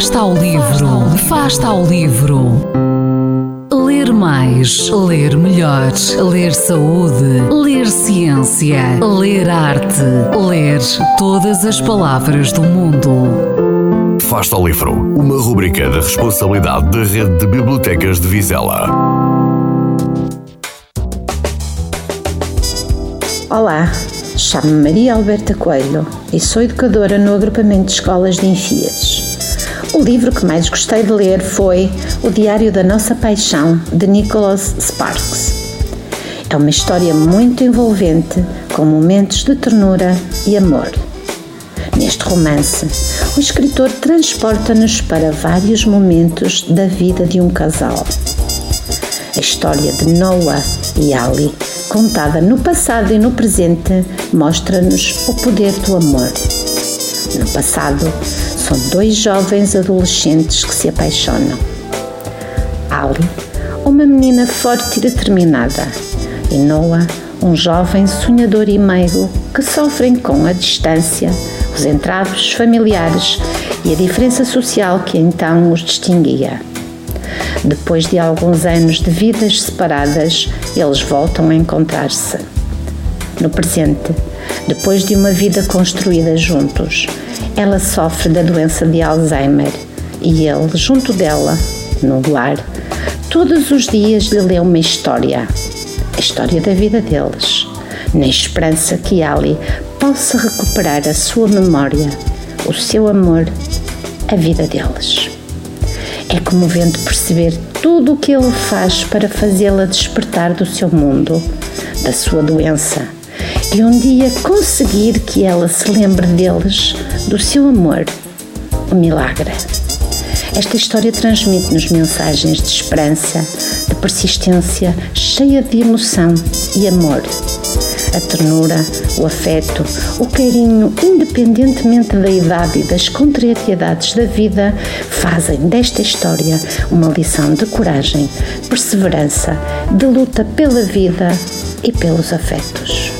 Afasta ao livro, afasta ao livro. Ler mais, ler melhor, ler saúde, ler ciência, ler arte, ler todas as palavras do mundo. Afasta ao livro, uma rubrica da responsabilidade da Rede de Bibliotecas de Vizela. Olá, chamo-me Maria Alberta Coelho e sou educadora no agrupamento de escolas de Enfias. O livro que mais gostei de ler foi O Diário da Nossa Paixão, de Nicholas Sparks. É uma história muito envolvente, com momentos de ternura e amor. Neste romance, o escritor transporta-nos para vários momentos da vida de um casal. A história de Noah e Ali, contada no passado e no presente, mostra-nos o poder do amor. No passado, são dois jovens adolescentes que se apaixonam. Ali, uma menina forte e determinada, e Noah, um jovem sonhador e meigo que sofrem com a distância, os entraves familiares e a diferença social que então os distinguia. Depois de alguns anos de vidas separadas, eles voltam a encontrar-se. No presente, depois de uma vida construída juntos, ela sofre da doença de Alzheimer e ele, junto dela, no lar, todos os dias lhe lê uma história, a história da vida deles, na esperança que Ali possa recuperar a sua memória, o seu amor, a vida deles. É comovente perceber tudo o que ele faz para fazê-la despertar do seu mundo, da sua doença e um dia conseguir que ela se lembre deles, do seu amor, o milagre. Esta história transmite-nos mensagens de esperança, de persistência, cheia de emoção e amor. A ternura, o afeto, o carinho, independentemente da idade e das contrariedades da vida, fazem desta história uma lição de coragem, perseverança, de luta pela vida e pelos afetos.